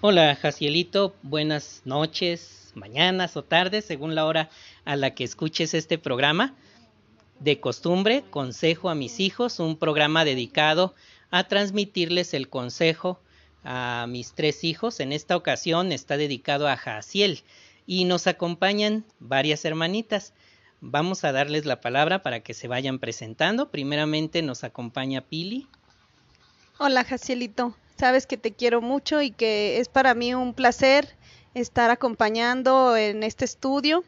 Hola, Jacielito, buenas noches, mañanas o tardes, según la hora a la que escuches este programa. De costumbre, Consejo a mis hijos, un programa dedicado a transmitirles el consejo a mis tres hijos. En esta ocasión está dedicado a Jaciel y nos acompañan varias hermanitas. Vamos a darles la palabra para que se vayan presentando. Primeramente nos acompaña Pili. Hola, Jacielito. Sabes que te quiero mucho y que es para mí un placer estar acompañando en este estudio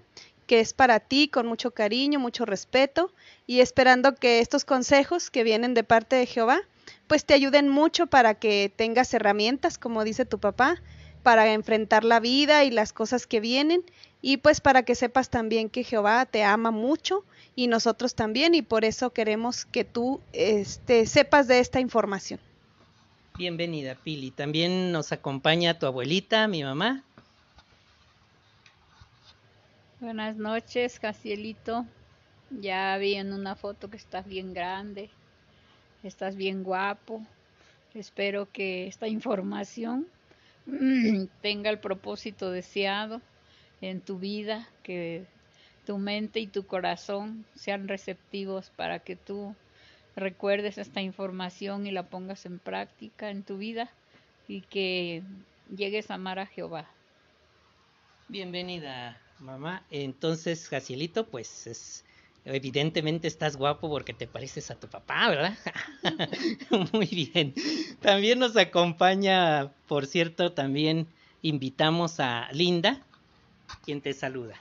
que es para ti con mucho cariño, mucho respeto y esperando que estos consejos que vienen de parte de Jehová pues te ayuden mucho para que tengas herramientas, como dice tu papá, para enfrentar la vida y las cosas que vienen y pues para que sepas también que Jehová te ama mucho y nosotros también y por eso queremos que tú este, sepas de esta información. Bienvenida, Pili. También nos acompaña tu abuelita, mi mamá. Buenas noches, Casielito. Ya vi en una foto que estás bien grande estás bien guapo. Espero que esta información tenga el propósito deseado en tu vida, que tu mente y tu corazón sean receptivos para que tú recuerdes esta información y la pongas en práctica en tu vida y que llegues a amar a Jehová. Bienvenida, mamá. Entonces, Jacielito, pues es Evidentemente estás guapo porque te pareces a tu papá, ¿verdad? Muy bien. También nos acompaña, por cierto, también invitamos a Linda, quien te saluda.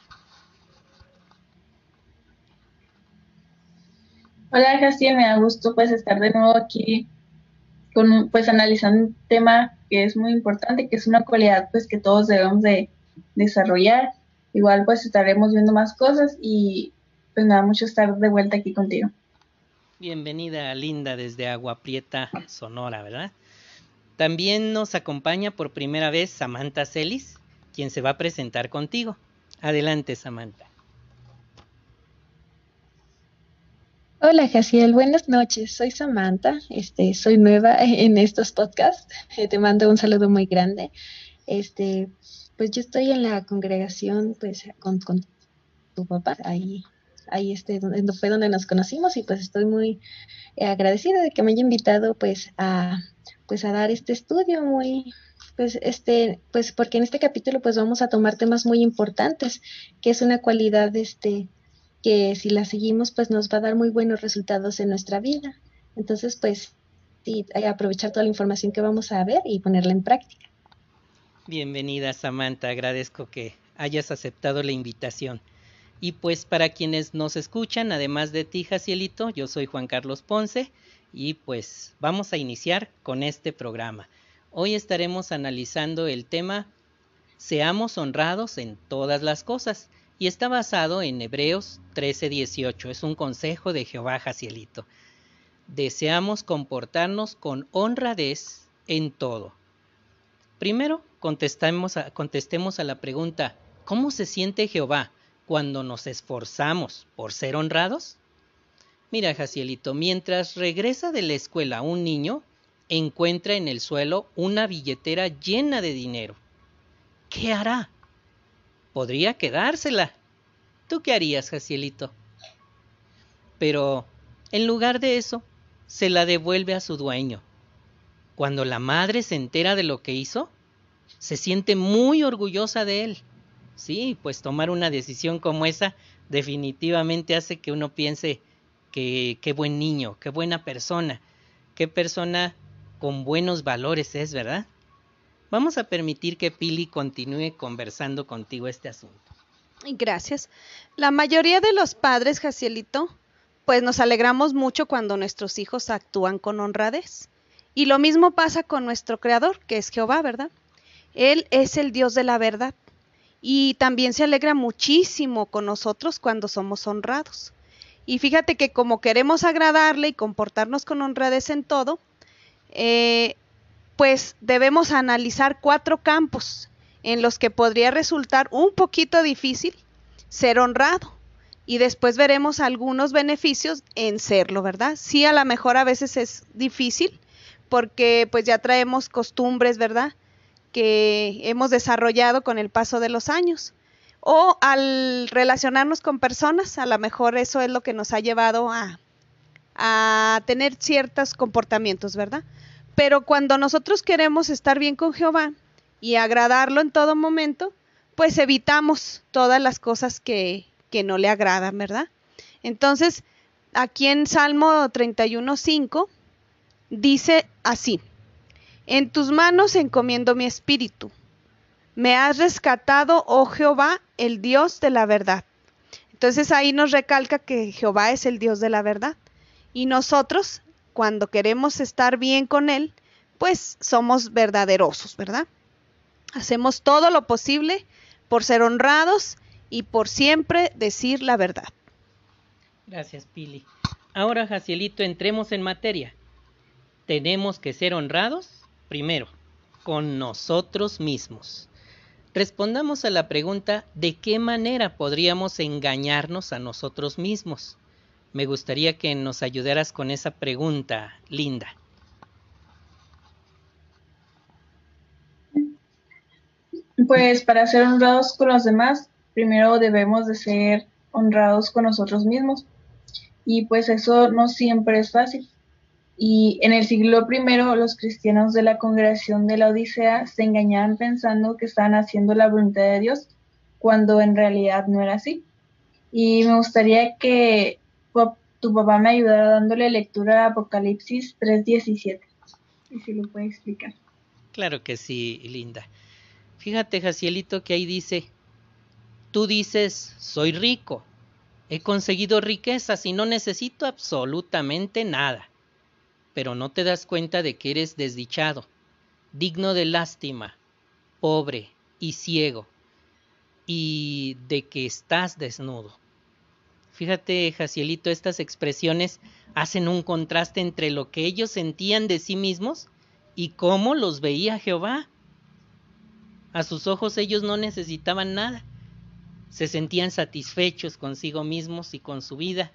Hola, Jaciel, me da gusto pues estar de nuevo aquí con pues analizando un tema que es muy importante, que es una cualidad pues que todos debemos de desarrollar. Igual pues estaremos viendo más cosas y pues me da mucho estar de vuelta aquí contigo. Bienvenida Linda desde Agua Prieta, Sonora, ¿verdad? También nos acompaña por primera vez Samantha Celis, quien se va a presentar contigo. Adelante, Samantha. Hola, Jaciel, buenas noches. Soy Samantha, este, soy nueva en estos podcasts. Eh, te mando un saludo muy grande. Este, pues yo estoy en la congregación, pues, con, tu papá ahí ahí este, donde, fue donde nos conocimos y pues estoy muy eh, agradecida de que me haya invitado pues a, pues a dar este estudio muy, pues este, pues porque en este capítulo pues vamos a tomar temas muy importantes, que es una cualidad este, que si la seguimos pues nos va a dar muy buenos resultados en nuestra vida. Entonces pues que aprovechar toda la información que vamos a ver y ponerla en práctica. Bienvenida Samantha, agradezco que hayas aceptado la invitación. Y pues para quienes nos escuchan, además de ti, Jacielito, yo soy Juan Carlos Ponce y pues vamos a iniciar con este programa. Hoy estaremos analizando el tema Seamos honrados en todas las cosas y está basado en Hebreos 13:18. Es un consejo de Jehová Jacielito. Deseamos comportarnos con honradez en todo. Primero, contestemos a, contestemos a la pregunta, ¿cómo se siente Jehová? cuando nos esforzamos por ser honrados? Mira, Jacielito, mientras regresa de la escuela un niño, encuentra en el suelo una billetera llena de dinero. ¿Qué hará? Podría quedársela. ¿Tú qué harías, Jacielito? Pero, en lugar de eso, se la devuelve a su dueño. Cuando la madre se entera de lo que hizo, se siente muy orgullosa de él Sí, pues tomar una decisión como esa definitivamente hace que uno piense que qué buen niño, qué buena persona, qué persona con buenos valores es, ¿verdad? Vamos a permitir que Pili continúe conversando contigo este asunto. Gracias. La mayoría de los padres, Jacielito, pues nos alegramos mucho cuando nuestros hijos actúan con honradez. Y lo mismo pasa con nuestro Creador, que es Jehová, ¿verdad? Él es el Dios de la verdad y también se alegra muchísimo con nosotros cuando somos honrados. Y fíjate que como queremos agradarle y comportarnos con honradez en todo, eh, pues debemos analizar cuatro campos en los que podría resultar un poquito difícil ser honrado. Y después veremos algunos beneficios en serlo, ¿verdad? Sí, a lo mejor a veces es difícil porque pues ya traemos costumbres, ¿verdad? que hemos desarrollado con el paso de los años. O al relacionarnos con personas, a lo mejor eso es lo que nos ha llevado a, a tener ciertos comportamientos, ¿verdad? Pero cuando nosotros queremos estar bien con Jehová y agradarlo en todo momento, pues evitamos todas las cosas que, que no le agradan, ¿verdad? Entonces, aquí en Salmo 31.5 dice así, en tus manos encomiendo mi espíritu. Me has rescatado, oh Jehová, el Dios de la verdad. Entonces ahí nos recalca que Jehová es el Dios de la verdad. Y nosotros, cuando queremos estar bien con Él, pues somos verdaderosos, ¿verdad? Hacemos todo lo posible por ser honrados y por siempre decir la verdad. Gracias, Pili. Ahora, Jacielito, entremos en materia. Tenemos que ser honrados, primero, con nosotros mismos. Respondamos a la pregunta de qué manera podríamos engañarnos a nosotros mismos. Me gustaría que nos ayudaras con esa pregunta, Linda. Pues para ser honrados con los demás, primero debemos de ser honrados con nosotros mismos. Y pues eso no siempre es fácil. Y en el siglo I los cristianos de la congregación de la Odisea se engañaban pensando que estaban haciendo la voluntad de Dios, cuando en realidad no era así. Y me gustaría que tu papá me ayudara dándole lectura a Apocalipsis 3.17. Y si lo puede explicar. Claro que sí, Linda. Fíjate, Jacielito, que ahí dice, tú dices, soy rico, he conseguido riquezas y no necesito absolutamente nada, pero no te das cuenta de que eres desdichado, digno de lástima, pobre y ciego, y de que estás desnudo. Fíjate, Jacielito, estas expresiones hacen un contraste entre lo que ellos sentían de sí mismos y cómo los veía Jehová. A sus ojos ellos no necesitaban nada. Se sentían satisfechos consigo mismos y con su vida.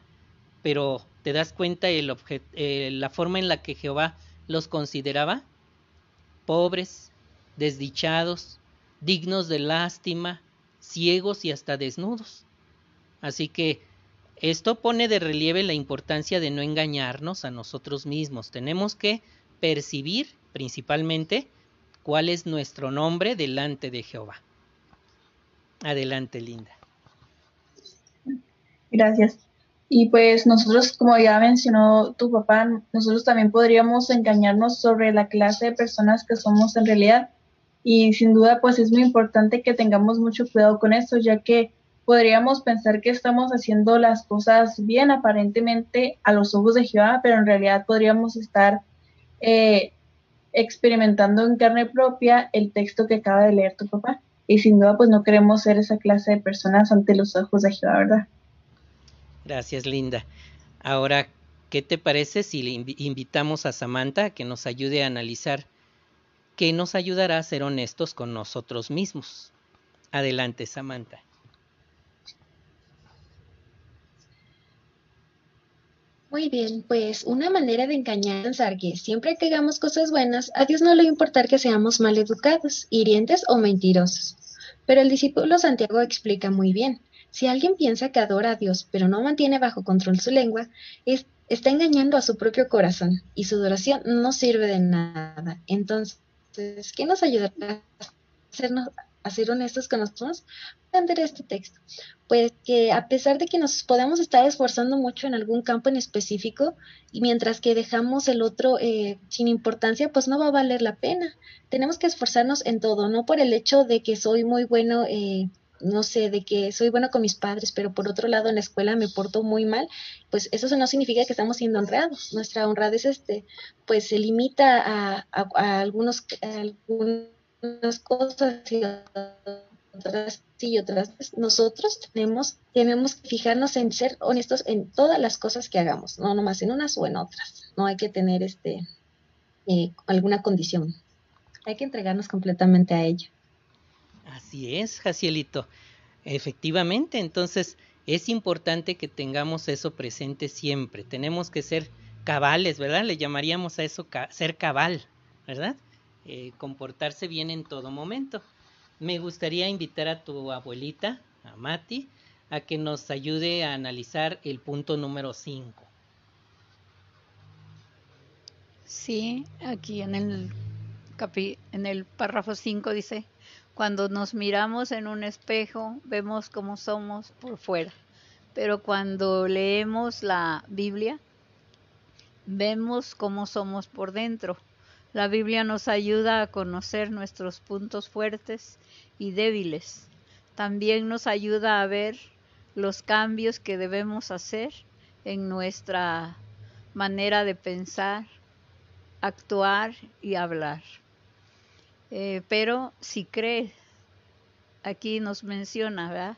Pero ¿te das cuenta el eh, la forma en la que Jehová los consideraba? Pobres, desdichados, dignos de lástima, ciegos y hasta desnudos. Así que esto pone de relieve la importancia de no engañarnos a nosotros mismos. Tenemos que percibir principalmente cuál es nuestro nombre delante de Jehová. Adelante, Linda. Gracias. Y pues nosotros, como ya mencionó tu papá, nosotros también podríamos engañarnos sobre la clase de personas que somos en realidad. Y sin duda, pues es muy importante que tengamos mucho cuidado con esto, ya que podríamos pensar que estamos haciendo las cosas bien aparentemente a los ojos de Jehová, pero en realidad podríamos estar eh, experimentando en carne propia el texto que acaba de leer tu papá. Y sin duda, pues no queremos ser esa clase de personas ante los ojos de Jehová, ¿verdad? Gracias, Linda. Ahora, ¿qué te parece si le invitamos a Samantha que nos ayude a analizar qué nos ayudará a ser honestos con nosotros mismos? Adelante, Samantha. Muy bien, pues una manera de engañar pensar que siempre que hagamos cosas buenas, a Dios no le va a importar que seamos mal educados, hirientes o mentirosos. Pero el discípulo Santiago explica muy bien, si alguien piensa que adora a Dios pero no mantiene bajo control su lengua, está engañando a su propio corazón y su adoración no sirve de nada. Entonces, ¿qué nos ayudará a hacernos, a ser honestos con nosotros, entender este texto. Pues que a pesar de que nos podemos estar esforzando mucho en algún campo en específico, y mientras que dejamos el otro eh, sin importancia, pues no va a valer la pena. Tenemos que esforzarnos en todo, no por el hecho de que soy muy bueno. Eh, no sé, de que soy bueno con mis padres, pero por otro lado en la escuela me porto muy mal, pues eso no significa que estamos siendo honrados. Nuestra honradez este, pues se limita a, algunos, a algunos unas cosas y y otras. Nosotros tenemos, tenemos que fijarnos en ser honestos en todas las cosas que hagamos, no nomás en unas o en otras. No hay que tener este eh, alguna condición. Hay que entregarnos completamente a ella. Así es, Jacielito. Efectivamente, entonces es importante que tengamos eso presente siempre. Tenemos que ser cabales, ¿verdad? Le llamaríamos a eso ser cabal, ¿verdad? eh, comportarse bien en todo momento. Me gustaría invitar a tu abuelita, a Mati, a que nos ayude a analizar el punto número 5. Sí, aquí en el, párrafo 5 dice, cuando nos miramos en un espejo vemos cómo somos por fuera, pero cuando leemos la Biblia vemos cómo somos por dentro. La Biblia nos ayuda a conocer nuestros puntos fuertes y débiles. También nos ayuda a ver los cambios que debemos hacer en nuestra manera de pensar, actuar y hablar. Eh, pero si crees, aquí nos menciona, ¿verdad?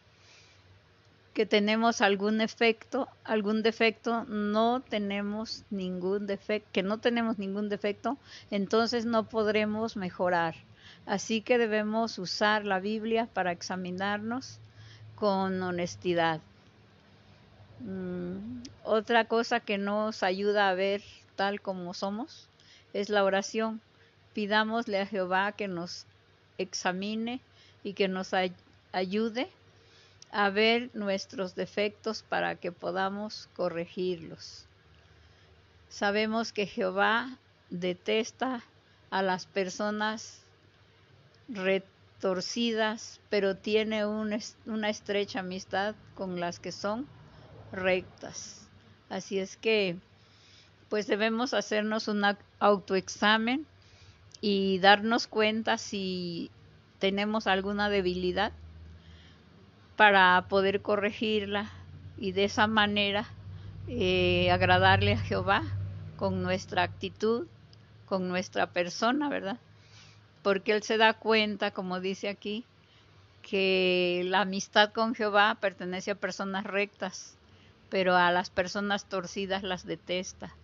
Que tenemos algún efecto, algún defecto, no tenemos ningún defecto, que no tenemos ningún defecto, entonces no podremos mejorar. Así que debemos usar la Biblia para examinarnos con honestidad. Mm, otra cosa que nos ayuda a ver tal como somos es la oración. Pidámosle a Jehová que nos examine y que nos ayude a ver nuestros defectos para que podamos corregirlos. Sabemos que Jehová detesta a las personas retorcidas, pero tiene una estrecha amistad con las que son rectas. Así es que, pues debemos hacernos un autoexamen y darnos cuenta si tenemos alguna debilidad para poder corregirla y de esa manera eh, agradarle a Jehová con nuestra actitud, con nuestra persona, ¿verdad? Porque Él se da cuenta, como dice aquí, que la amistad con Jehová pertenece a personas rectas, pero a las personas torcidas las detesta.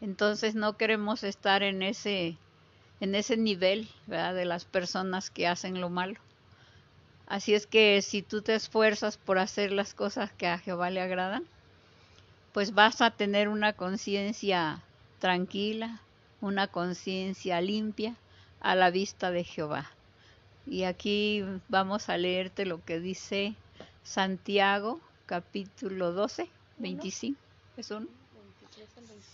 Entonces no queremos estar en ese, en ese nivel ¿verdad? de las personas que hacen lo malo. Así es que si tú te esfuerzas por hacer las cosas que a Jehová le agradan, pues vas a tener una conciencia tranquila, una conciencia limpia a la vista de Jehová. Y aquí vamos a leerte lo que dice Santiago, capítulo 12, 25. ¿Es un?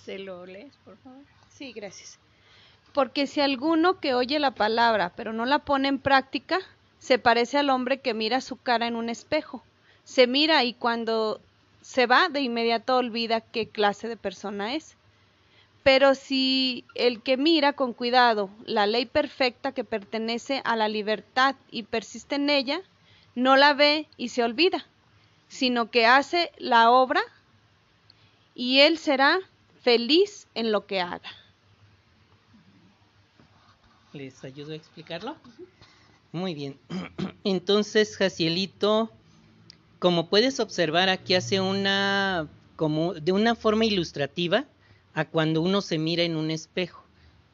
¿Se lo lees, por favor? Sí, gracias. Porque si alguno que oye la palabra, pero no la pone en práctica, se parece al hombre que mira su cara en un espejo. Se mira y cuando se va de inmediato olvida qué clase de persona es. Pero si el que mira con cuidado la ley perfecta que pertenece a la libertad y persiste en ella, no la ve y se olvida, sino que hace la obra y él será feliz en lo que haga. ¿Les ayudo a explicarlo? Muy bien. Entonces, Jacielito, como puedes observar, aquí hace una, como de una forma ilustrativa a cuando uno se mira en un espejo.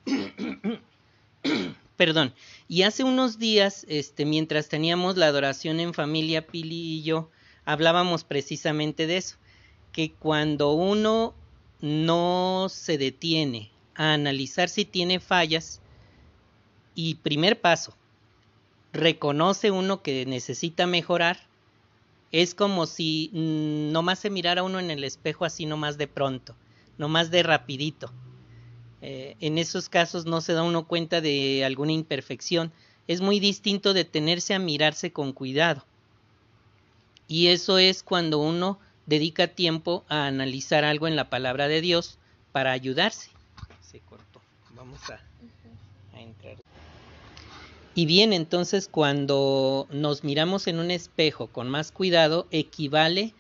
Perdón. Y hace unos días, este, mientras teníamos la adoración en familia, Pili y yo, hablábamos precisamente de eso, que cuando uno no se detiene a analizar si tiene fallas, y primer paso, reconoce uno que necesita mejorar, es como si mm, nomás se mirara uno en el espejo así nomás de pronto, nomás de rapidito. Eh, en esos casos no se da uno cuenta de alguna imperfección. Es muy distinto detenerse a mirarse con cuidado. Y eso es cuando uno dedica tiempo a analizar algo en la palabra de Dios para ayudarse. Se cortó. Vamos a y bien, entonces cuando nos miramos en un espejo con más cuidado, equivale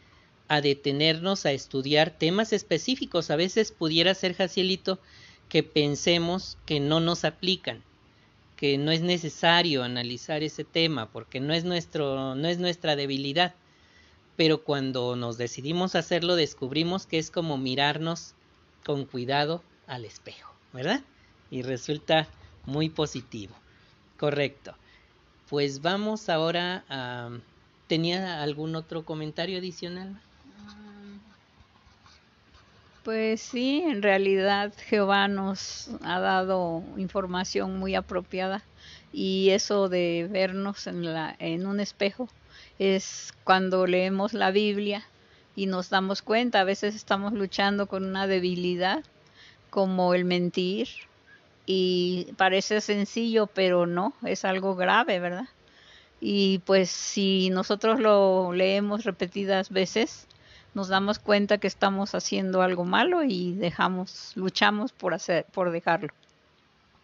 a detenernos a estudiar temas específicos. A veces pudiera ser, Jacielito, que pensemos que no nos aplican, que no es necesario analizar ese tema porque no es, nuestro, no es nuestra debilidad. Pero cuando nos decidimos hacerlo, descubrimos que es como mirarnos con cuidado al espejo, ¿verdad? Y resulta muy positivo. Correcto. Pues vamos ahora a... ¿Tenía algún otro comentario adicional? Pues sí, en realidad Jehová nos ha dado información muy apropiada y eso de vernos en, la, en un espejo es cuando leemos la Biblia y nos damos cuenta, a veces estamos luchando con una debilidad como el mentir y parece sencillo, pero no, es algo grave, ¿verdad? Y pues si nosotros lo leemos repetidas veces, nos damos cuenta que estamos haciendo algo malo y dejamos, luchamos por hacer, por dejarlo.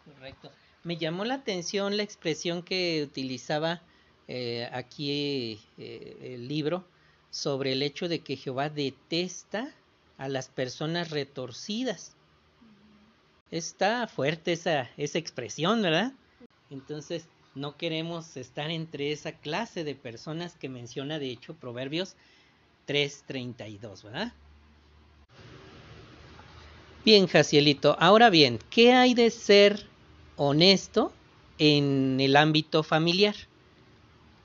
Correcto. Me llamó la atención la expresión que utilizaba eh, aquí eh, el libro sobre el hecho de que Jehová detesta a las personas retorcidas. Está fuerte esa, esa expresión, ¿verdad? Entonces, no queremos estar entre esa clase de personas que menciona, de hecho, Proverbios 3.32, ¿verdad? Bien, Jacielito, ahora bien, ¿qué hay de ser honesto en el ámbito familiar?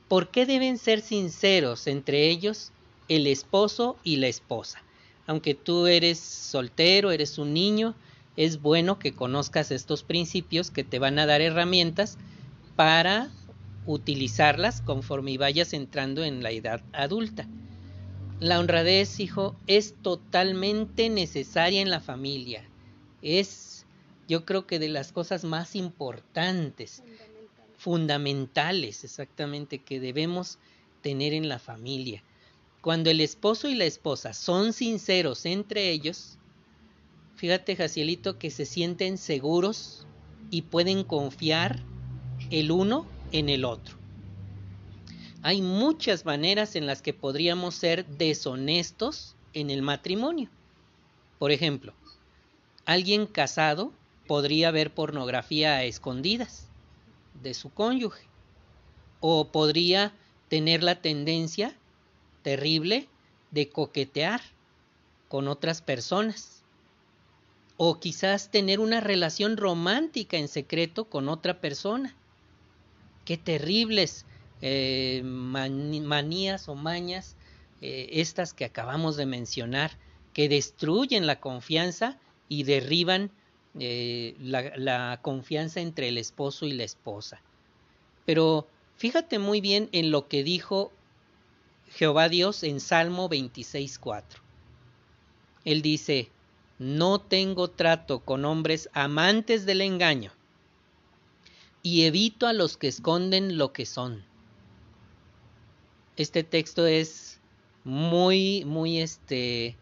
¿Por qué deben ser sinceros entre ellos el esposo y la esposa? Aunque tú eres soltero, eres un niño, es bueno que conozcas estos principios que te van a dar herramientas para utilizarlas conforme vayas entrando en la edad adulta. La honradez, hijo, es totalmente necesaria en la familia. Es, yo creo que de las cosas más importantes, fundamentales, exactamente, que debemos tener en la familia. Cuando el esposo y la esposa son sinceros entre ellos, fíjate, Jacielito, que se sienten seguros y pueden confiar el uno en el otro. Hay muchas maneras en las que podríamos ser deshonestos en el matrimonio. Por ejemplo, alguien casado podría ver pornografía a escondidas de su cónyuge o podría tener la tendencia terrible de coquetear con otras personas o quizás tener una relación romántica en secreto con otra persona. Qué terribles eh, manías o mañas, eh, estas que acabamos de mencionar, que destruyen la confianza y derriban eh, la, la confianza entre el esposo y la esposa. Pero fíjate muy bien en lo que dijo Jehová Dios en Salmo 26.4. Él dice, no tengo trato con hombres amantes del engaño y evito a los que esconden lo que son este texto es muy, muy, este,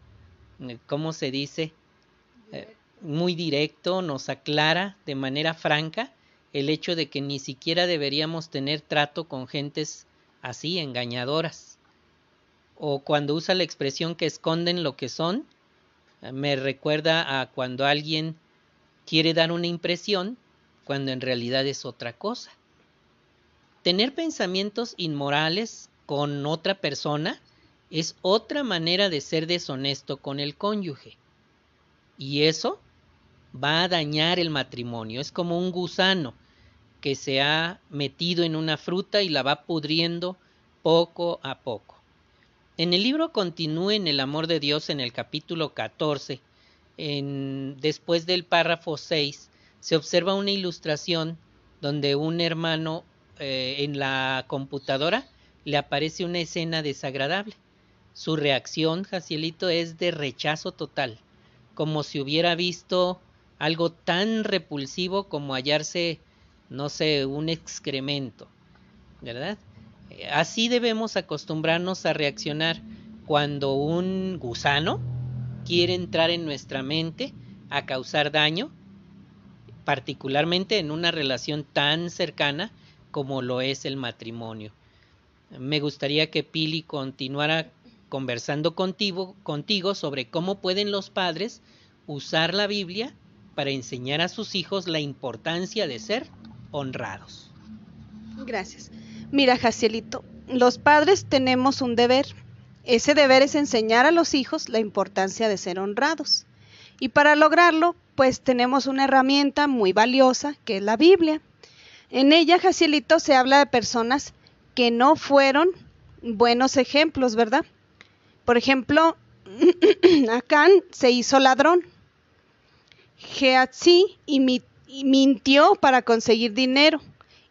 ¿cómo se dice? Eh, muy directo, nos aclara de manera franca el hecho de que ni siquiera deberíamos tener trato con gentes así, engañadoras. O cuando usa la expresión que esconden lo que son, me recuerda a cuando alguien quiere dar una impresión cuando en realidad es otra cosa. Tener pensamientos inmorales con otra persona es otra manera de ser deshonesto con el cónyuge. Y eso va a dañar el matrimonio. Es como un gusano que se ha metido en una fruta y la va pudriendo poco a poco. En el libro Continúe en el amor de Dios en el capítulo 14, en, después del párrafo 6, se observa una ilustración donde un hermano eh, en la computadora le aparece una escena desagradable. Su reacción, Jacielito, es de rechazo total, como si hubiera visto algo tan repulsivo como hallarse, no sé, un excremento, ¿verdad? Así debemos acostumbrarnos a reaccionar cuando un gusano quiere entrar en nuestra mente a causar daño, particularmente en una relación tan cercana como lo es el matrimonio me gustaría que Pili continuara conversando contigo, contigo sobre cómo pueden los padres usar la Biblia para enseñar a sus hijos la importancia de ser honrados. Gracias. Mira, Jacielito, los padres tenemos un deber. Ese deber es enseñar a los hijos la importancia de ser honrados. Y para lograrlo, pues tenemos una herramienta muy valiosa que es la Biblia. En ella, Jacielito, se habla de personas que no fueron buenos ejemplos, ¿verdad? Por ejemplo, Acán se hizo ladrón. Geatzi mintió para conseguir dinero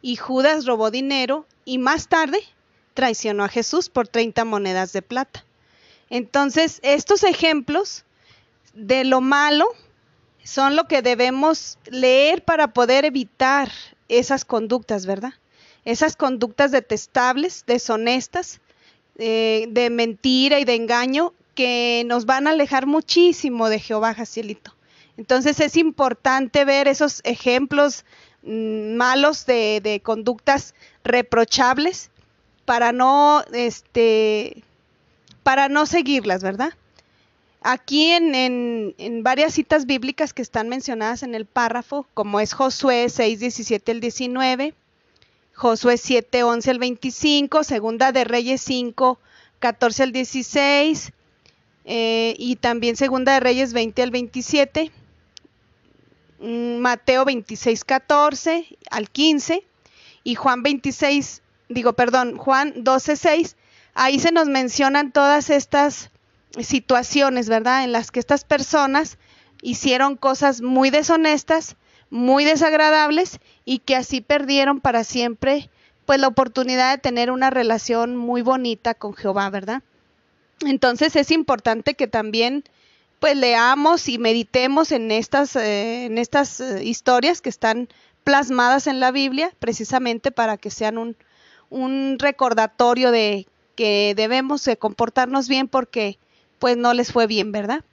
y Judas robó dinero y más tarde traicionó a Jesús por 30 monedas de plata. Entonces, estos ejemplos de lo malo son lo que debemos leer para poder evitar esas conductas, ¿verdad? Esas conductas detestables, deshonestas, eh, de mentira y de engaño que nos van a alejar muchísimo de Jehová, Jacielito. Entonces es importante ver esos ejemplos malos de, de, conductas reprochables para no, este, para no seguirlas, ¿verdad? Aquí en, en, varias citas bíblicas que están mencionadas en el párrafo, como es Josué 6, 17 al 19, Josué 7, 11 al 25, Segunda de Reyes 5, 14 al 16, eh, y también Segunda de Reyes 20 al 27, mm, Mateo 26, 14 al 15, y Juan 26, digo, perdón, Juan 12, 6, ahí se nos mencionan todas estas situaciones, ¿verdad? En las que estas personas hicieron cosas muy deshonestas, muy desagradables y que así perdieron para siempre pues la oportunidad de tener una relación muy bonita con Jehová, ¿verdad? Entonces es importante que también pues leamos y meditemos en estas, eh, en estas eh, historias que están plasmadas en la Biblia, precisamente para que sean un, un recordatorio de que debemos de comportarnos bien porque pues no les fue bien, ¿verdad?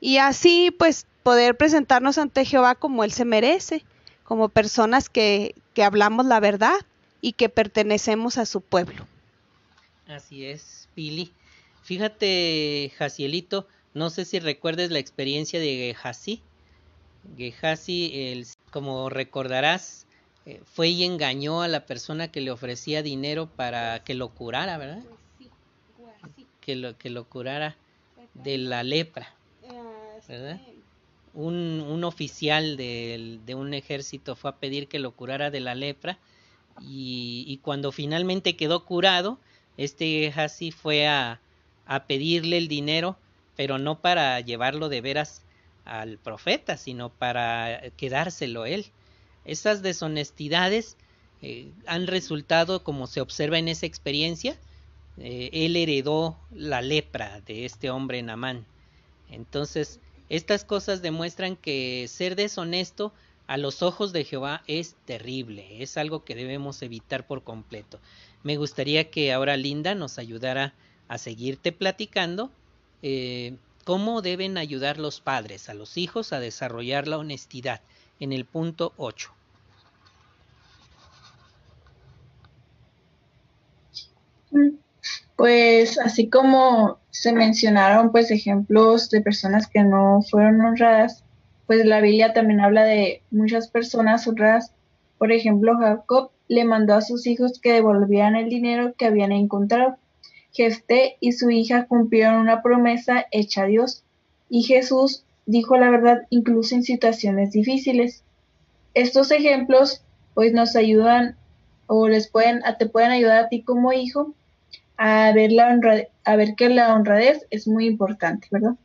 Y así pues poder presentarnos ante Jehová como Él se merece, como personas que, que hablamos la verdad y que pertenecemos a su pueblo. Así es, Pili. Fíjate, Jacielito, no sé si recuerdes la experiencia de Gehazi. Gehazi, el, como recordarás, eh, fue y engañó a la persona que le ofrecía dinero para que lo curara, ¿verdad? Que lo, que lo curara de la lepra, ¿verdad? Un, un oficial de, de, un ejército fue a pedir que lo curara de la lepra y, y cuando finalmente quedó curado, este Hasi fue a, a pedirle el dinero, pero no para llevarlo de veras al profeta, sino para quedárselo él. Esas deshonestidades eh, han resultado, como se observa en esa experiencia, eh, él heredó la lepra de este hombre Namán. Entonces, estas cosas demuestran que ser deshonesto a los ojos de Jehová es terrible, es algo que debemos evitar por completo. Me gustaría que ahora Linda nos ayudara a seguirte platicando eh, cómo deben ayudar los padres a los hijos a desarrollar la honestidad en el punto 8. Pues así como se mencionaron pues ejemplos de personas que no fueron honradas, pues la Biblia también habla de muchas personas honradas. Por ejemplo, Jacob le mandó a sus hijos que devolvieran el dinero que habían encontrado. Jefté y su hija cumplieron una promesa hecha a Dios y Jesús dijo la verdad incluso en situaciones difíciles. Estos ejemplos pues nos ayudan o les pueden te pueden ayudar a ti como hijo a ver, la a ver que la honradez es muy importante, ¿verdad?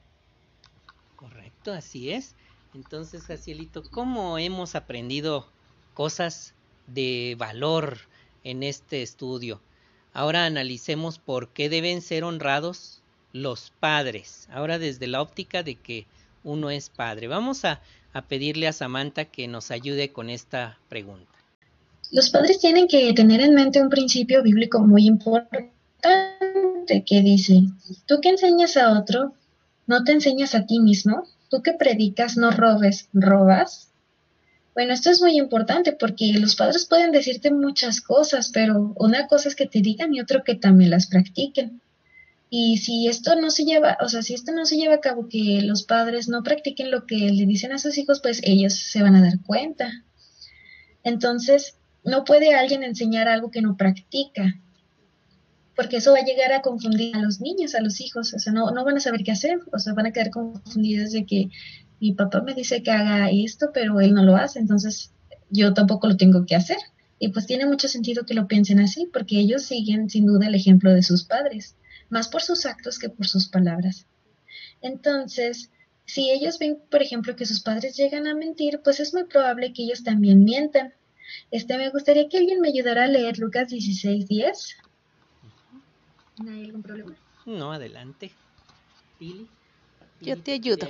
Correcto, así es. Entonces, Jacielito, ¿cómo hemos aprendido cosas de valor en este estudio? Ahora analicemos por qué deben ser honrados los padres. Ahora desde la óptica de que uno es padre. Vamos a, pedirle a Samantha que nos ayude con esta pregunta. Los padres tienen que tener en mente un principio bíblico muy importante que dice, tú que enseñas a otro, no te enseñas a ti mismo, tú que predicas, no robes, robas. Bueno, esto es muy importante porque los padres pueden decirte muchas cosas, pero una cosa es que te digan y otro que también las practiquen. Y si esto no se lleva, o sea, si esto no se lleva a cabo que los padres no practiquen lo que le dicen a sus hijos, pues ellos se van a dar cuenta. Entonces, no puede alguien enseñar algo que no practica porque eso va a llegar a confundir a los niños, a los hijos, o sea, no, no van a saber qué hacer, o sea, van a quedar confundidos de que mi papá me dice que haga esto, pero él no lo hace, entonces yo tampoco lo tengo que hacer. Y pues tiene mucho sentido que lo piensen así, porque ellos siguen sin duda el ejemplo de sus padres, más por sus actos que por sus palabras. Entonces, si ellos ven, por ejemplo, que sus padres llegan a mentir, pues es muy probable que ellos también mientan. Este, me gustaría que alguien me ayudara a leer Lucas 16:10. ¿No hay algún problema? No, adelante. Yo te ayudo.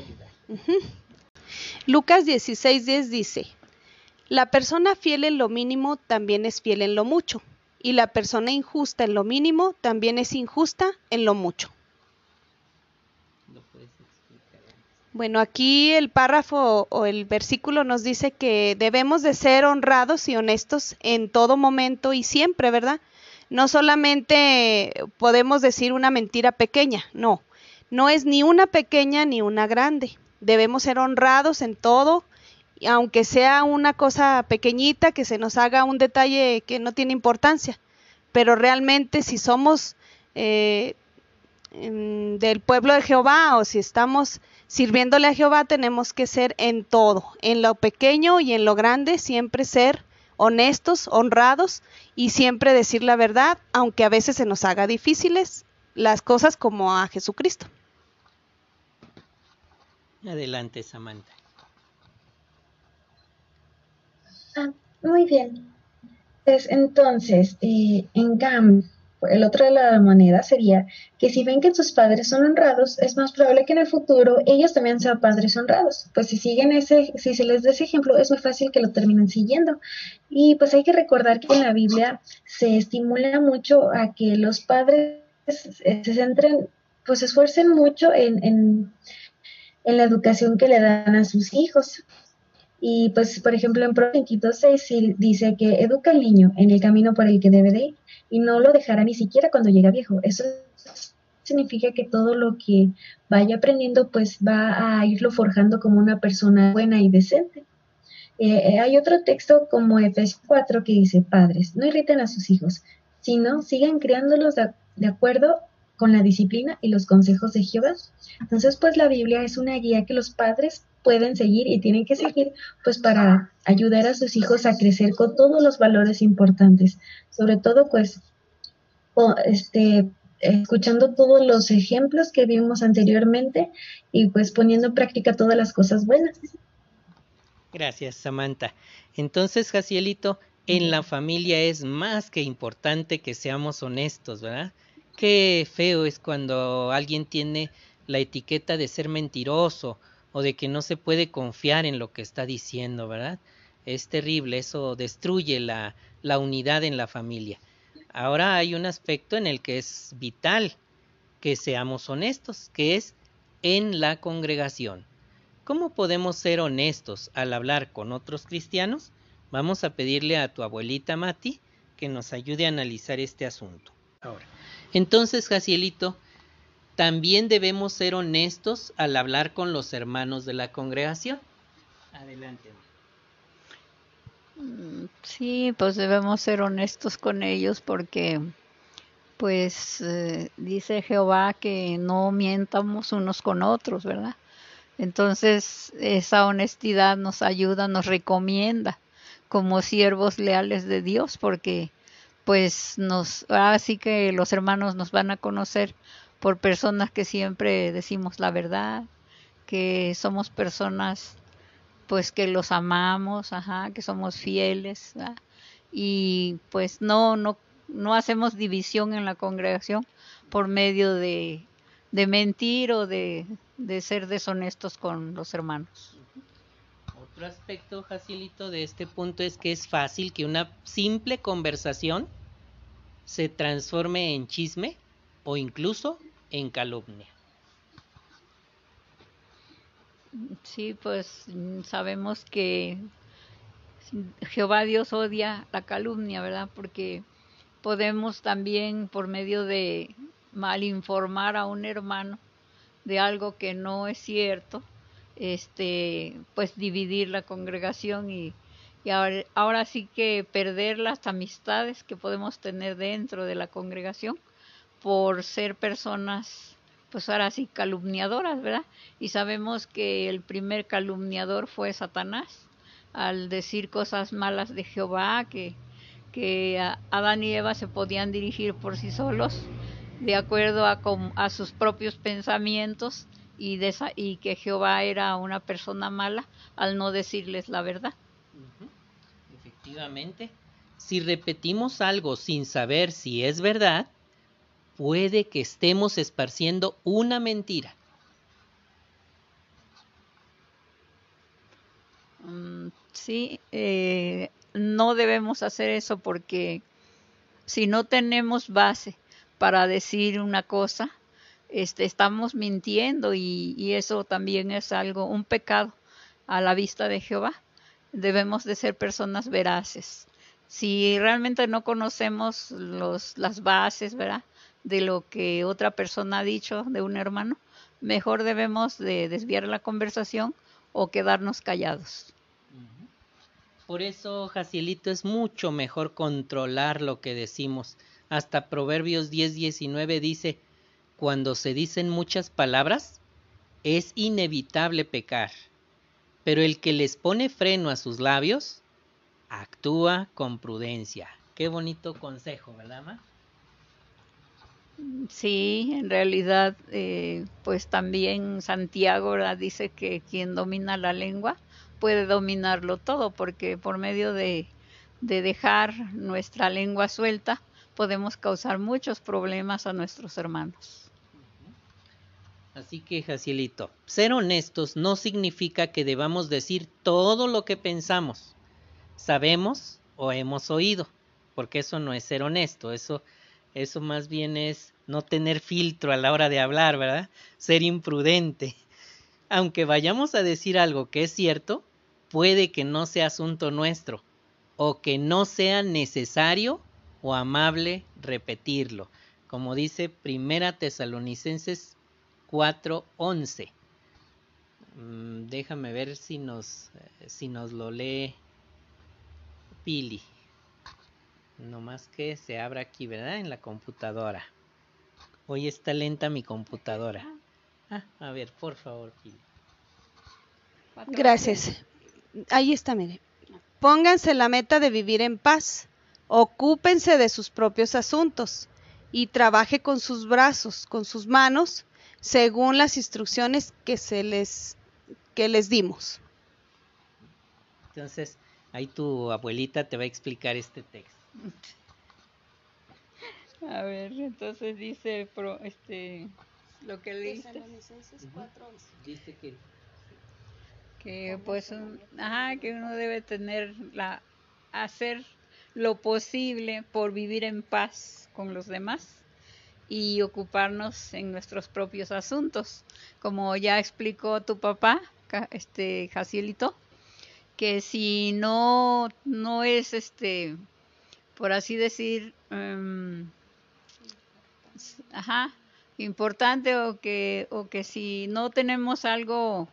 Lucas 16:10 dice, La persona fiel en lo mínimo también es fiel en lo mucho, y la persona injusta en lo mínimo también es injusta en lo mucho. Bueno, aquí el párrafo o el versículo nos dice que debemos de ser honrados y honestos en todo momento y siempre, ¿verdad? No solamente podemos decir una mentira pequeña, no, no es ni una pequeña ni una grande. Debemos ser honrados en todo, aunque sea una cosa pequeñita, que se nos haga un detalle que no tiene importancia. Pero realmente si somos eh, del pueblo de Jehová o si estamos sirviéndole a Jehová, tenemos que ser en todo, en lo pequeño y en lo grande, siempre ser honestos, honrados y siempre decir la verdad, aunque a veces se nos haga difíciles las cosas como a Jesucristo. Adelante, Samantha. Ah, muy bien. Pues entonces, eh, en cambio, el otro de la moneda sería que si ven que sus padres son honrados, es más probable que en el futuro ellos también sean padres honrados. Pues si siguen ese, si se les da ese ejemplo, es muy fácil que lo terminen siguiendo. Y pues hay que recordar que en la Biblia se estimula mucho a que los padres se centren, pues se esfuercen mucho en, en, en la educación que le dan a sus hijos. Y pues, por ejemplo, en Proverbios 6 dice que educa al niño en el camino por el que debe de ir y no lo dejará ni siquiera cuando llega viejo. Eso significa que todo lo que vaya aprendiendo pues va a irlo forjando como una persona buena y decente. Eh, eh, hay otro texto como Efesios 4 que dice, padres, no irriten a sus hijos, sino sigan criándolos de acuerdo con la disciplina y los consejos de Jehová. Entonces, pues la Biblia es una guía que los padres pueden seguir y tienen que seguir, pues para ayudar a sus hijos a crecer con todos los valores importantes. Sobre todo, pues, este, escuchando todos los ejemplos que vimos anteriormente y pues poniendo en práctica todas las cosas buenas. Gracias, Samantha. Entonces, Jacielito, en la familia es más que importante que seamos honestos, ¿verdad? Qué feo es cuando alguien tiene la etiqueta de ser mentiroso o de que no se puede confiar en lo que está diciendo, ¿verdad? Es terrible, eso destruye la, unidad en la familia. Ahora hay un aspecto en el que es vital que seamos honestos, que es en la congregación. ¿Cómo podemos ser honestos al hablar con otros cristianos? Vamos a pedirle a tu abuelita Mati que nos ayude a analizar este asunto. Ahora, entonces, Jacielito, también debemos ser honestos al hablar con los hermanos de la congregación. Adelante. Mm, sí, pues debemos ser honestos con ellos porque, pues, eh, dice Jehová que no mientamos unos con otros, ¿verdad? Entonces, esa honestidad nos ayuda, nos recomienda como siervos leales de Dios, porque pues nos, así que los hermanos nos van a conocer por personas que siempre decimos la verdad, que somos personas pues que los amamos, ajá, que somos fieles y pues no no no hacemos división en la congregación por medio de, de mentir o de, de ser deshonestos con los hermanos. Otro aspecto, Jacilito, de este punto es que es fácil que una simple conversación se transforme en chisme o incluso en calumnia. Sí, pues sabemos que Jehová Dios odia la calumnia, ¿verdad? Porque podemos también por medio de malinformar a un hermano de algo que no es cierto, este, pues dividir la congregación y y ahora, sí que perder las amistades que podemos tener dentro de la congregación por ser personas, pues ahora sí, calumniadoras, ¿verdad? Y sabemos que el primer calumniador fue Satanás, al decir cosas malas de Jehová, que, que Adán y Eva se podían dirigir por sí solos, de acuerdo a, a sus propios pensamientos, y, de y que Jehová era una persona mala al no decirles la verdad. Si repetimos algo sin saber si es verdad, puede que estemos esparciendo una mentira. Mm, sí, eh, no debemos hacer eso porque si no tenemos base para decir una cosa, este, estamos mintiendo y, y, eso también es algo, un pecado a la vista de Jehová. Debemos de ser personas veraces. Si realmente no conocemos los, las bases, ¿verdad? De lo que otra persona ha dicho de un hermano, mejor debemos de desviar la conversación o quedarnos callados. Por eso, Jacielito, es mucho mejor controlar lo que decimos. Hasta Proverbios 10:19 dice, cuando se dicen muchas palabras, es inevitable pecar, pero el que les pone freno a sus labios, actúa con prudencia. Qué bonito consejo, ¿verdad, Ma? Sí, en realidad, eh, pues también Santiago dice que quien domina la lengua puede dominarlo todo, porque por medio de, de dejar nuestra lengua suelta podemos causar muchos problemas a nuestros hermanos. Así que, Jacielito, ser honestos no significa que debamos decir todo lo que pensamos, sabemos o hemos oído, porque eso no es ser honesto, eso, eso más bien es no tener filtro a la hora de hablar, ¿verdad? Ser imprudente. Aunque vayamos a decir algo que es cierto, puede que no sea asunto nuestro o que no sea necesario o amable repetirlo, como dice Primera Tesalonicenses 4:11. Mm, déjame ver si nos, eh, si nos lo lee Pili. No más que se abra aquí, ¿verdad? En la computadora. Hoy está lenta mi computadora. Ah, a ver, por favor, Pili. Gracias ahí está, mire. Pónganse la meta de vivir en paz, ocúpense de sus propios asuntos y trabaje con sus brazos, con sus manos, según las instrucciones que se les que les dimos. Entonces, ahí tu abuelita te va a explicar este texto. A ver, entonces dice este lo que leíste. Dice que que pues ajá, que uno debe tener la hacer lo posible por vivir en paz con los demás y ocuparnos en nuestros propios asuntos como ya explicó tu papá este Jacielito que si no no es este por así decir um, ajá importante o que o que si no tenemos algo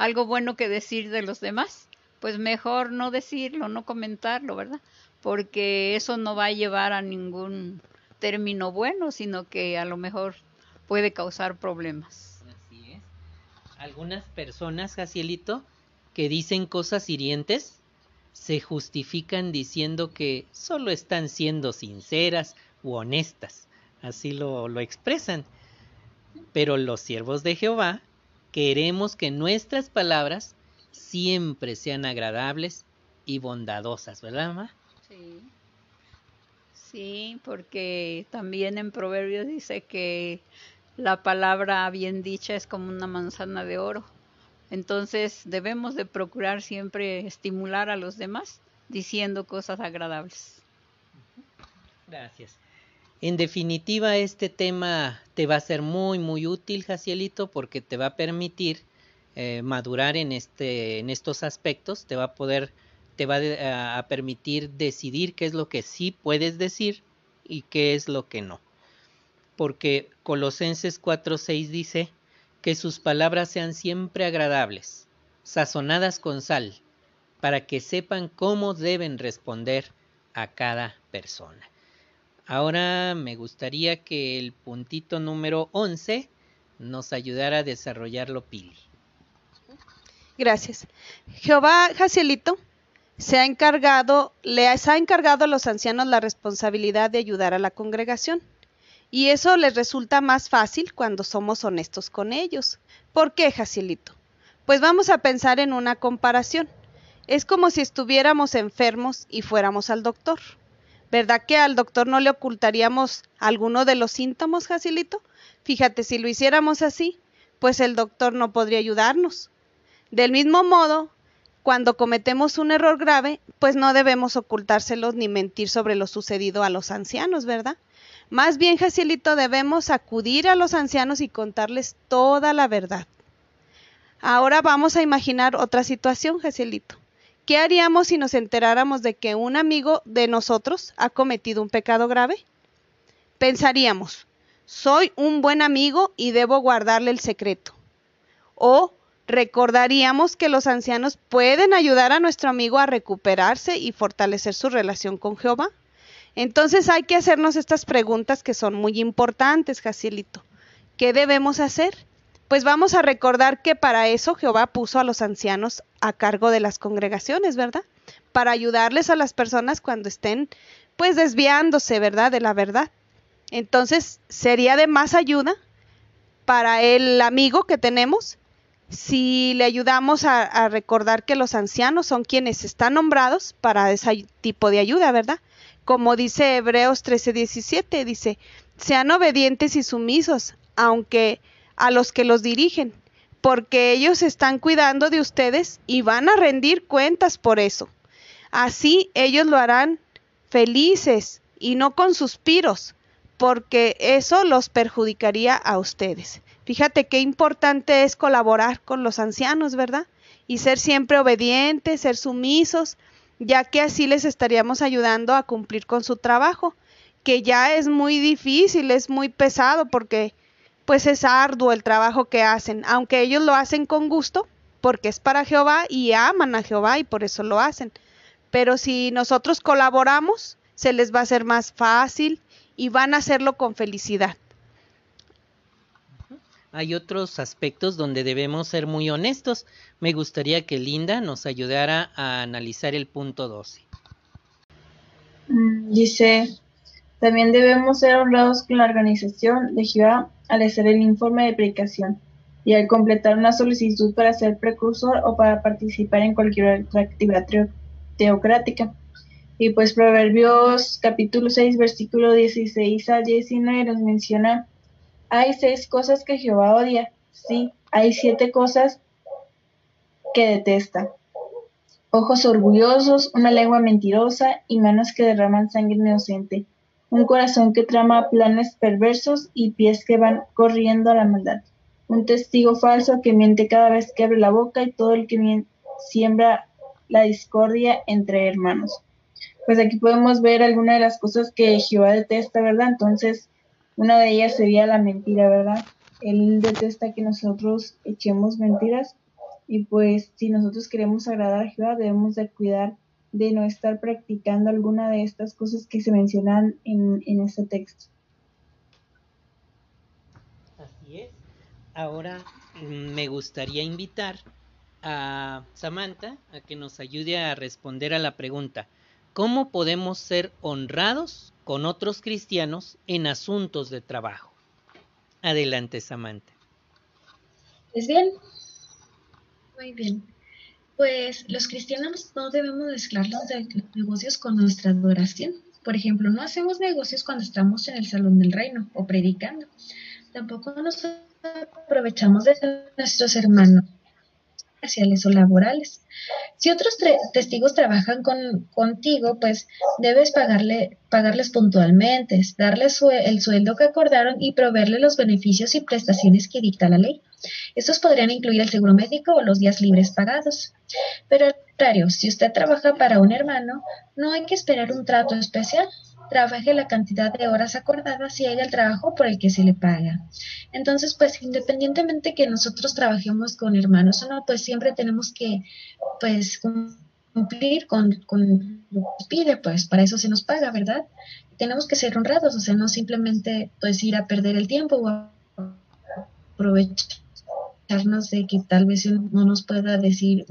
algo bueno que decir de los demás, pues mejor no decirlo, no comentarlo, ¿verdad? Porque eso no va a llevar a ningún término bueno, sino que a lo mejor puede causar problemas. Así es. Algunas personas, Jacielito, que dicen cosas hirientes, se justifican diciendo que solo están siendo sinceras u honestas. Así lo, lo expresan. Pero los siervos de Jehová queremos que nuestras palabras siempre sean agradables y bondadosas, ¿verdad, Ma? Sí. Sí, porque también en Proverbios dice que la palabra bien dicha es como una manzana de oro. Entonces debemos de procurar siempre estimular a los demás diciendo cosas agradables. Gracias. En definitiva, este tema te va a ser muy, muy útil, Jacielito, porque te va a permitir eh, madurar en, este, en estos aspectos, te va a poder, te va a permitir decidir qué es lo que sí puedes decir y qué es lo que no. Porque Colosenses 4:6 dice que sus palabras sean siempre agradables, sazonadas con sal, para que sepan cómo deben responder a cada persona. Ahora me gustaría que el puntito número 11 nos ayudara a desarrollarlo Pili. Gracias. Jehová Jacielito se ha encargado, le ha encargado a los ancianos la responsabilidad de ayudar a la congregación Y eso les resulta más fácil cuando somos honestos con ellos. ¿Por qué, Jacielito? Pues vamos a pensar en una comparación. Es como si estuviéramos enfermos y fuéramos al doctor. ¿Verdad que al doctor no le ocultaríamos alguno de los síntomas, Jacilito? Fíjate, si lo hiciéramos así, pues el doctor no podría ayudarnos. Del mismo modo, cuando cometemos un error grave, pues no debemos ocultárselos ni mentir sobre lo sucedido a los ancianos, ¿verdad? Más bien, Jacilito, debemos acudir a los ancianos y contarles toda la verdad. Ahora vamos a imaginar otra situación, Jacilito. ¿Qué haríamos si nos enteráramos de que un amigo de nosotros ha cometido un pecado grave? Pensaríamos, soy un buen amigo y debo guardarle el secreto. O recordaríamos que los ancianos pueden ayudar a nuestro amigo a recuperarse y fortalecer su relación con Jehová. Entonces hay que hacernos estas preguntas que son muy importantes, Jacielito. ¿Qué debemos hacer? Pues vamos a recordar que para eso Jehová puso a los ancianos a cargo de las congregaciones, ¿verdad? Para ayudarles a las personas cuando estén pues desviándose, ¿verdad? De la verdad. Entonces, sería de más ayuda para el amigo que tenemos si le ayudamos a, recordar que los ancianos son quienes están nombrados para ese tipo de ayuda, ¿verdad? Como dice Hebreos 13:17, dice, sean obedientes y sumisos, aunque a los que los dirigen, porque ellos están cuidando de ustedes y van a rendir cuentas por eso. Así ellos lo harán felices y no con suspiros, porque eso los perjudicaría a ustedes. Fíjate qué importante es colaborar con los ancianos, ¿verdad? Y ser siempre obedientes, ser sumisos, ya que así les estaríamos ayudando a cumplir con su trabajo, que ya es muy difícil, es muy pesado, porque pues es arduo el trabajo que hacen, aunque ellos lo hacen con gusto, porque es para Jehová y aman a Jehová y por eso lo hacen. Pero si nosotros colaboramos, se les va a hacer más fácil y van a hacerlo con felicidad. Hay otros aspectos donde debemos ser muy honestos. Me gustaría que Linda nos ayudara a analizar el punto 12. Mm, dice, también debemos ser honrados con la organización de Jehová al hacer el informe de predicación y al completar una solicitud para ser precursor o para participar en cualquier otra actividad teocrática. Y pues Proverbios capítulo 6, versículo 16 al 19 nos menciona, hay seis cosas que Jehová odia, sí, hay siete cosas que detesta. Ojos orgullosos, una lengua mentirosa y manos que derraman sangre inocente un corazón que trama planes perversos y pies que van corriendo a la maldad, un testigo falso que miente cada vez que abre la boca y todo el que siembra la discordia entre hermanos. Pues aquí podemos ver algunas de las cosas que Jehová detesta, ¿verdad? Entonces, una de ellas sería la mentira, ¿verdad? Él detesta que nosotros echemos mentiras y pues si nosotros queremos agradar a Jehová debemos de cuidar de no estar practicando alguna de estas cosas que se mencionan en, en este texto. Así es. Ahora mm, me gustaría invitar a Samantha a que nos ayude a responder a la pregunta, ¿cómo podemos ser honrados con otros cristianos en asuntos de trabajo? Adelante, Samantha. ¿Es bien? Muy bien pues los cristianos no debemos mezclar los negocios con nuestra adoración. Por ejemplo, no hacemos negocios cuando estamos en el salón del reino o predicando. Tampoco nos aprovechamos de nuestros hermanos sociales o laborales. Si otros testigos trabajan con, contigo, pues debes pagarle, pagarles puntualmente, darles el sueldo que acordaron y proveerle los beneficios y prestaciones que dicta la ley. Estos podrían incluir el seguro médico o los días libres pagados. Pero al contrario, si usted trabaja para un hermano, no hay que esperar un trato especial. Trabaje la cantidad de horas acordadas y haga el trabajo por el que se le paga. Entonces, pues independientemente que nosotros trabajemos con hermanos o no, pues siempre tenemos que, pues, cumplir con, con lo que pide, pues para eso se nos paga, ¿verdad? Tenemos que ser honrados, o sea, no simplemente pues ir a perder el tiempo o aprovechar de que tal vez no nos pueda decir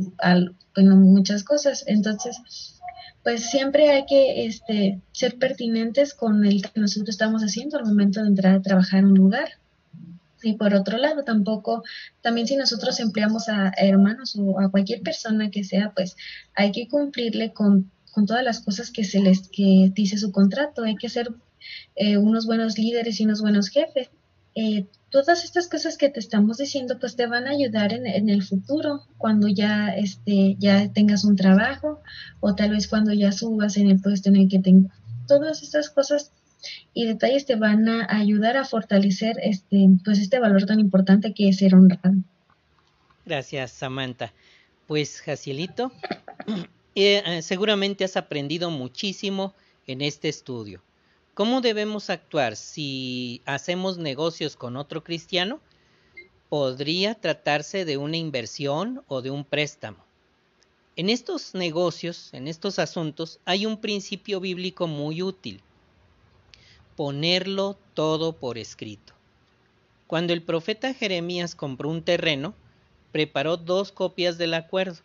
bueno, muchas cosas. Entonces, pues siempre hay que este, ser pertinentes con el que nosotros estamos haciendo al momento de entrar a trabajar en un lugar. Y por otro lado, tampoco, también si nosotros empleamos a hermanos o a cualquier persona que sea, pues hay que cumplirle con, con todas las cosas que se les que dice su contrato. Hay que ser eh, unos buenos líderes y unos buenos jefes. Eh, todas estas cosas que te estamos diciendo pues te van a ayudar en, el futuro cuando ya este ya tengas un trabajo o tal vez cuando ya subas en el puesto en el que tengas todas estas cosas y detalles te van a ayudar a fortalecer este pues este valor tan importante que es ser honrado. Gracias Samantha. Pues Jacielito eh, seguramente has aprendido muchísimo en este estudio ¿Cómo debemos actuar si hacemos negocios con otro cristiano? Podría tratarse de una inversión o de un préstamo. En estos negocios, en estos asuntos, hay un principio bíblico muy útil. Ponerlo todo por escrito. Cuando el profeta Jeremías compró un terreno, preparó dos copias del acuerdo.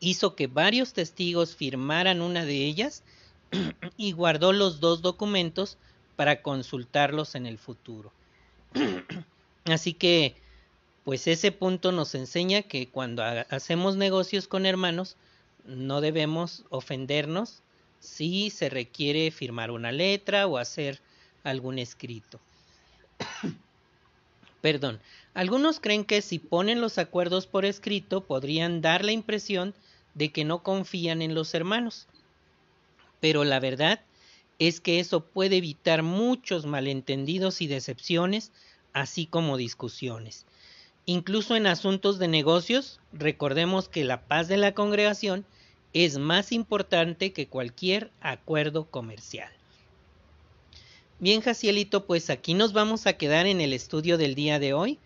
Hizo que varios testigos firmaran una de ellas y guardó los dos documentos para consultarlos en el futuro. Así que, pues ese punto nos enseña que cuando hacemos negocios con hermanos, no debemos ofendernos si se requiere firmar una letra o hacer algún escrito. Perdón, algunos creen que si ponen los acuerdos por escrito podrían dar la impresión de que no confían en los hermanos pero la verdad es que eso puede evitar muchos malentendidos y decepciones, así como discusiones. Incluso en asuntos de negocios, recordemos que la paz de la congregación es más importante que cualquier acuerdo comercial. Bien, Jacielito, pues aquí nos vamos a quedar en el estudio del día de hoy.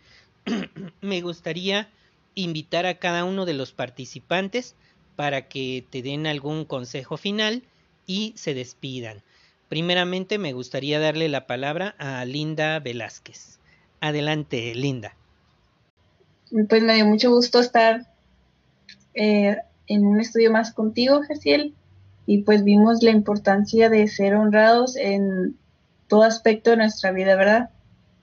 Me gustaría invitar a cada uno de los participantes para que te den algún consejo final y se despidan. Primeramente me gustaría darle la palabra a Linda Velázquez. Adelante, Linda. Pues me dio mucho gusto estar eh, en un estudio más contigo, Jaciel, y pues vimos la importancia de ser honrados en todo aspecto de nuestra vida, ¿verdad?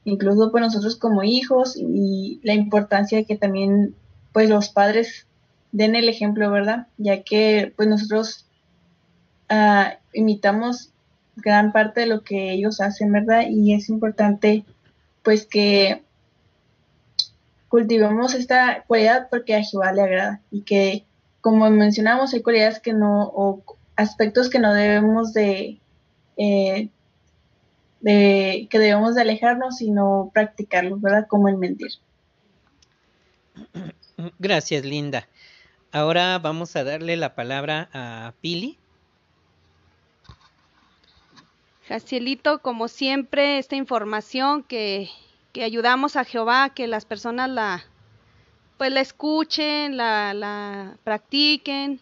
Incluso pues nosotros como hijos y la importancia de que también pues los padres den el ejemplo, ¿verdad? Ya que pues nosotros uh, imitamos gran parte de lo que ellos hacen, ¿verdad? Y es importante pues que cultivemos esta cualidad porque a Jehová le agrada y que como mencionamos hay cualidades que no o aspectos que no debemos de, eh, de que debemos de alejarnos sino practicarlos, ¿verdad? Como el mentir. Gracias, Linda. Ahora vamos a darle la palabra a Pili Jacielito, como siempre, esta información que, que ayudamos a Jehová, que las personas la, pues la escuchen, la, la practiquen,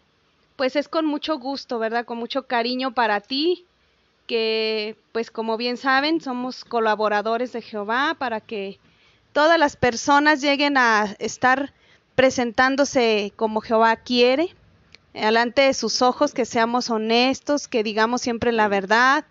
pues es con mucho gusto, ¿verdad? Con mucho cariño para ti, que pues como bien saben, somos colaboradores de Jehová para que todas las personas lleguen a estar presentándose como Jehová quiere, delante de sus ojos, que seamos honestos, que digamos siempre la verdad,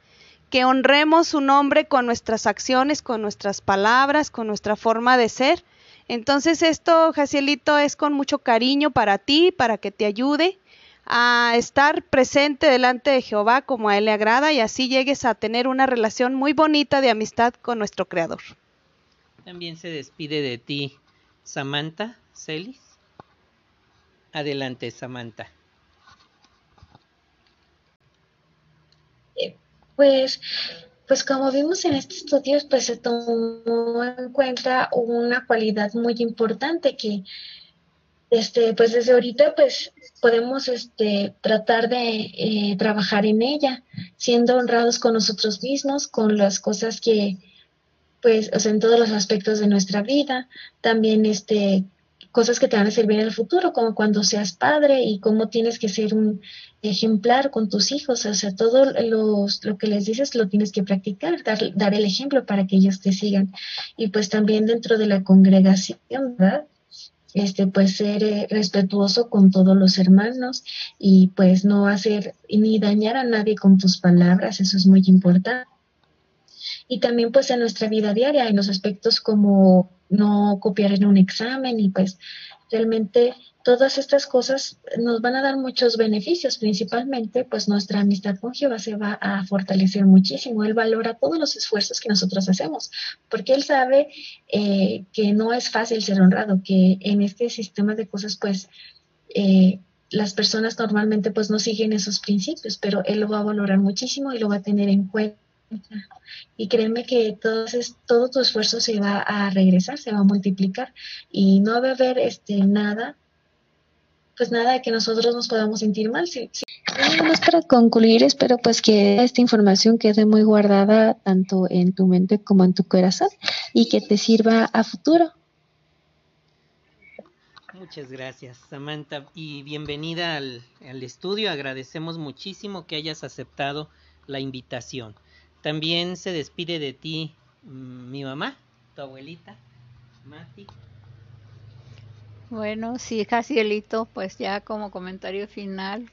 que honremos su nombre con nuestras acciones, con nuestras palabras, con nuestra forma de ser. Entonces esto, Jacielito, es con mucho cariño para ti, para que te ayude a estar presente delante de Jehová como a Él le agrada y así llegues a tener una relación muy bonita de amistad con nuestro Creador. También se despide de ti Samantha Celis. Adelante, Samantha. Pues, pues como vimos en este estudio, pues se tomó en cuenta una cualidad muy importante que, este, pues desde ahorita, pues podemos este, tratar de eh, trabajar en ella, siendo honrados con nosotros mismos, con las cosas que, pues, o sea, en todos los aspectos de nuestra vida, también este, cosas que te van a servir en el futuro, como cuando seas padre y cómo tienes que ser un ejemplar con tus hijos, o sea, todo los, lo que les dices lo tienes que practicar, dar, el ejemplo para que ellos te sigan. Y pues también dentro de la congregación, ¿verdad? este, pues ser eh, respetuoso con todos los hermanos y pues no hacer ni dañar a nadie con tus palabras, eso es muy importante. Y también pues en nuestra vida diaria, en los aspectos como no copiar en un examen y pues realmente todas estas cosas nos van a dar muchos beneficios, principalmente pues nuestra amistad con Jehová se va a fortalecer muchísimo. Él valora todos los esfuerzos que nosotros hacemos, porque Él sabe eh, que no es fácil ser honrado, que en este sistema de cosas pues eh, las personas normalmente pues no siguen esos principios, pero Él lo va a valorar muchísimo y lo va a tener en cuenta. Y créeme que todo, todo tu esfuerzo se va a regresar, se va a multiplicar y no va a haber este, nada pues nada, de que nosotros nos podamos sentir mal. Sí, para concluir, espero pues que esta información quede muy guardada tanto en tu mente como en tu corazón y que te sirva a futuro. Muchas gracias, Samantha, y bienvenida al, al estudio. Agradecemos muchísimo que hayas aceptado la invitación. También se despide de ti mm, mi mamá, tu abuelita, Mati. Bueno, sí, Jacielito, pues ya como comentario final,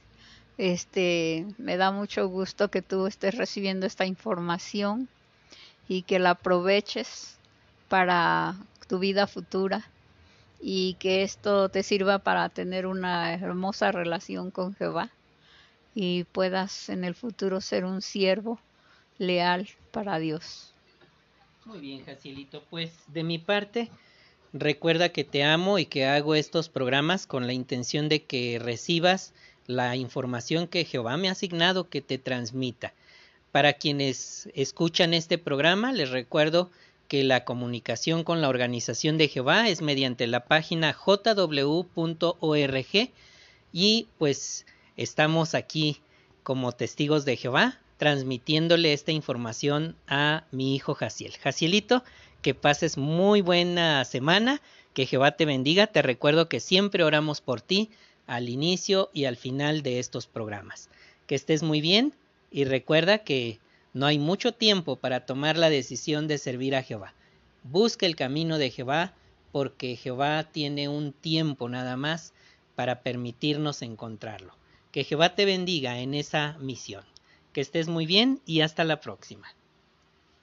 este, me da mucho gusto que tú estés recibiendo esta información y que la aproveches para tu vida futura y que esto te sirva para tener una hermosa relación con Jehová y puedas en el futuro ser un siervo leal para Dios. Muy bien, Jacielito, pues de mi parte Recuerda que te amo y que hago estos programas con la intención de que recibas la información que Jehová me ha asignado que te transmita. Para quienes escuchan este programa, les recuerdo que la comunicación con la organización de Jehová es mediante la página jw.org y pues estamos aquí como testigos de Jehová transmitiéndole esta información a mi hijo Jaciel. Jacielito, que pases muy buena semana, que Jehová te bendiga. Te recuerdo que siempre oramos por ti al inicio y al final de estos programas. Que estés muy bien y recuerda que no hay mucho tiempo para tomar la decisión de servir a Jehová. Busca el camino de Jehová porque Jehová tiene un tiempo nada más para permitirnos encontrarlo. Que Jehová te bendiga en esa misión. Que estés muy bien y hasta la próxima.